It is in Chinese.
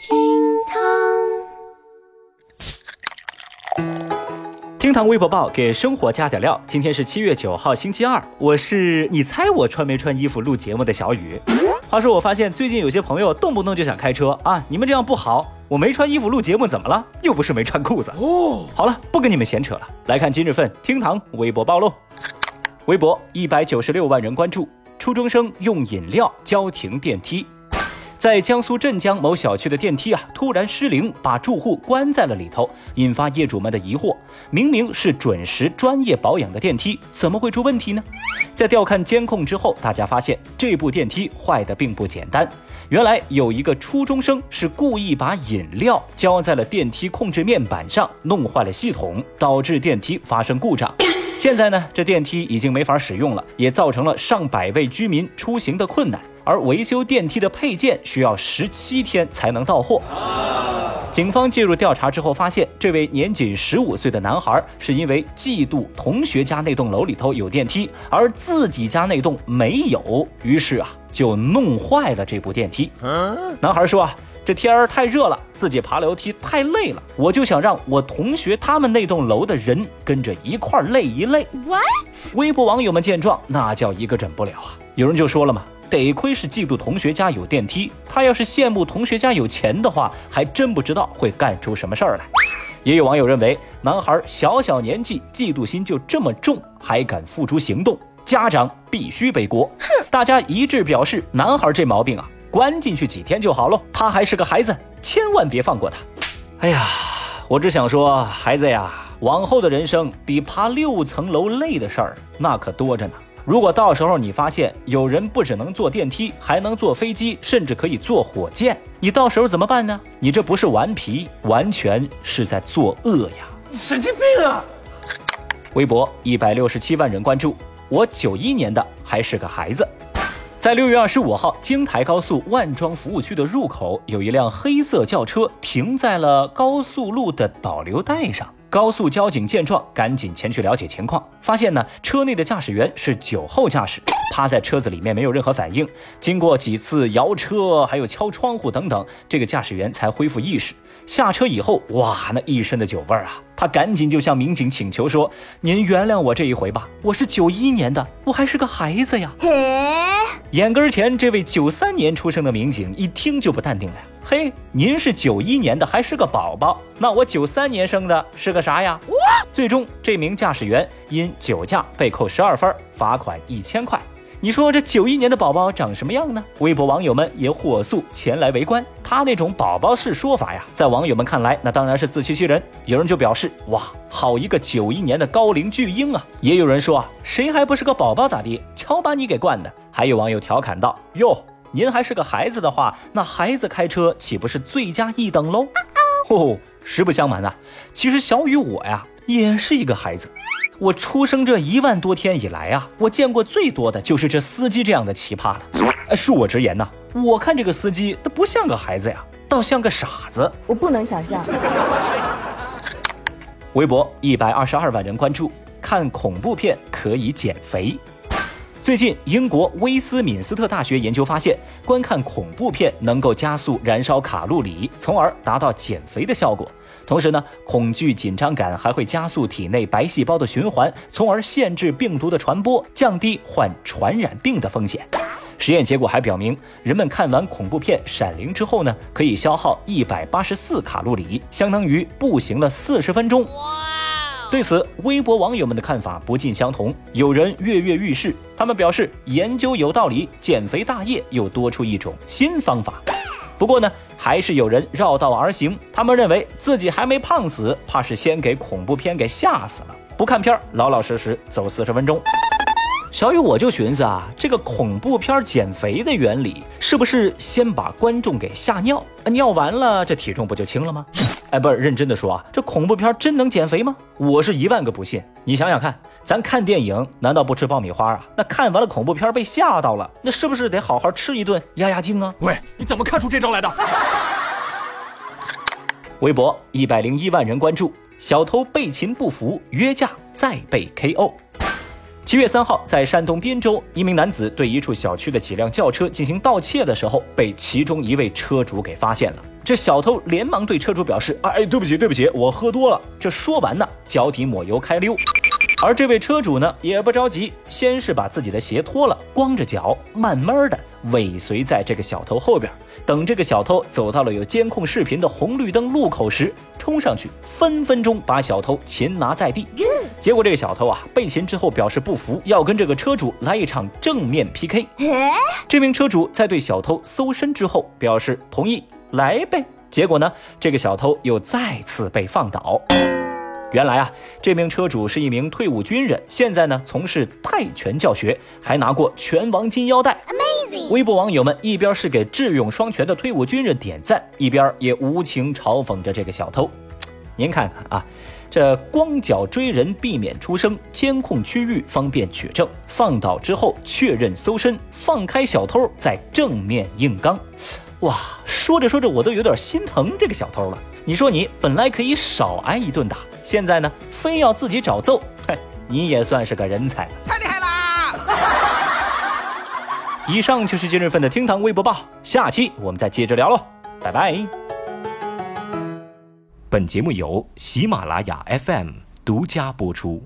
厅堂厅堂微博报给生活加点料。今天是七月九号，星期二。我是你猜我穿没穿衣服录节目的小雨。话说我发现最近有些朋友动不动就想开车啊，你们这样不好。我没穿衣服录节目怎么了？又不是没穿裤子。哦，好了，不跟你们闲扯了，来看今日份厅堂微博报喽。微博一百九十六万人关注，初中生用饮料浇停电梯。在江苏镇江某小区的电梯啊，突然失灵，把住户关在了里头，引发业主们的疑惑。明明是准时专业保养的电梯，怎么会出问题呢？在调看监控之后，大家发现这部电梯坏的并不简单。原来有一个初中生是故意把饮料浇在了电梯控制面板上，弄坏了系统，导致电梯发生故障。现在呢，这电梯已经没法使用了，也造成了上百位居民出行的困难。而维修电梯的配件需要十七天才能到货。警方介入调查之后，发现这位年仅十五岁的男孩是因为嫉妒同学家那栋楼里头有电梯，而自己家那栋没有，于是啊就弄坏了这部电梯。男孩说啊。这天儿太热了，自己爬楼梯太累了，我就想让我同学他们那栋楼的人跟着一块儿累一累。What？微博网友们见状，那叫一个忍不了啊！有人就说了嘛，得亏是嫉妒同学家有电梯，他要是羡慕同学家有钱的话，还真不知道会干出什么事儿来。也有网友认为，男孩小小年纪嫉妒心就这么重，还敢付诸行动，家长必须背锅。哼！大家一致表示，男孩这毛病啊。关进去几天就好喽，他还是个孩子，千万别放过他。哎呀，我只想说，孩子呀，往后的人生比爬六层楼累的事儿那可多着呢。如果到时候你发现有人不只能坐电梯，还能坐飞机，甚至可以坐火箭，你到时候怎么办呢？你这不是顽皮，完全是在作恶呀！神经病啊！微博一百六十七万人关注，我九一年的，还是个孩子。在六月二十五号，京台高速万庄服务区的入口，有一辆黑色轿车停在了高速路的导流带上。高速交警见状，赶紧前去了解情况，发现呢，车内的驾驶员是酒后驾驶，趴在车子里面没有任何反应。经过几次摇车，还有敲窗户等等，这个驾驶员才恢复意识。下车以后，哇，那一身的酒味儿啊！他赶紧就向民警请求说：“您原谅我这一回吧，我是九一年的，我还是个孩子呀。”眼跟前这位九三年出生的民警一听就不淡定了：“嘿，您是九一年的，还是个宝宝？那我九三年生的，是个啥呀？”最终，这名驾驶员因酒驾被扣十二分，罚款一千块。你说这九一年的宝宝长什么样呢？微博网友们也火速前来围观。他那种宝宝式说法呀，在网友们看来，那当然是自欺欺人。有人就表示：哇，好一个九一年的高龄巨婴啊！也有人说啊，谁还不是个宝宝咋地？瞧把你给惯的！还有网友调侃道：哟，您还是个孩子的话，那孩子开车岂不是罪加一等喽？哦，实不相瞒啊，其实小雨我呀，也是一个孩子。我出生这一万多天以来啊，我见过最多的就是这司机这样的奇葩了。哎，恕我直言呐，我看这个司机他不像个孩子呀，倒像个傻子。我不能想象。微博一百二十二万人关注，看恐怖片可以减肥。最近，英国威斯敏斯特大学研究发现，观看恐怖片能够加速燃烧卡路里，从而达到减肥的效果。同时呢，恐惧紧张感还会加速体内白细胞的循环，从而限制病毒的传播，降低患传染病的风险。实验结果还表明，人们看完恐怖片《闪灵》之后呢，可以消耗一百八十四卡路里，相当于步行了四十分钟。对此，微博网友们的看法不尽相同。有人跃跃欲试，他们表示研究有道理，减肥大业又多出一种新方法。不过呢，还是有人绕道而行。他们认为自己还没胖死，怕是先给恐怖片给吓死了，不看片儿，老老实实走四十分钟。小雨，我就寻思啊，这个恐怖片减肥的原理，是不是先把观众给吓尿？尿完了，这体重不就轻了吗？哎，不是，认真的说啊，这恐怖片真能减肥吗？我是一万个不信。你想想看，咱看电影难道不吃爆米花啊？那看完了恐怖片被吓到了，那是不是得好好吃一顿压压惊啊？喂，你怎么看出这招来的？微博一百零一万人关注，小偷被擒不服，约架再被 KO。七月三号，在山东滨州，一名男子对一处小区的几辆轿车进行盗窃的时候，被其中一位车主给发现了。这小偷连忙对车主表示：“哎，对不起，对不起，我喝多了。”这说完呢，脚底抹油开溜。而这位车主呢，也不着急，先是把自己的鞋脱了，光着脚，慢慢的尾随在这个小偷后边。等这个小偷走到了有监控视频的红绿灯路口时，冲上去，分分钟把小偷擒拿在地。结果这个小偷啊，被擒之后表示不服，要跟这个车主来一场正面 PK。这名车主在对小偷搜身之后表示同意，来呗。结果呢，这个小偷又再次被放倒。原来啊，这名车主是一名退伍军人，现在呢从事泰拳教学，还拿过拳王金腰带。Amazing！微博网友们一边是给智勇双全的退伍军人点赞，一边也无情嘲讽着这个小偷。您看看啊，这光脚追人避免出声，监控区域方便取证，放倒之后确认搜身，放开小偷再正面硬刚。哇，说着说着我都有点心疼这个小偷了。你说你本来可以少挨一顿打。现在呢，非要自己找揍，嘿，你也算是个人才，太厉害啦！以上就是今日份的厅堂微博报，下期我们再接着聊喽，拜拜。本节目由喜马拉雅 FM 独家播出。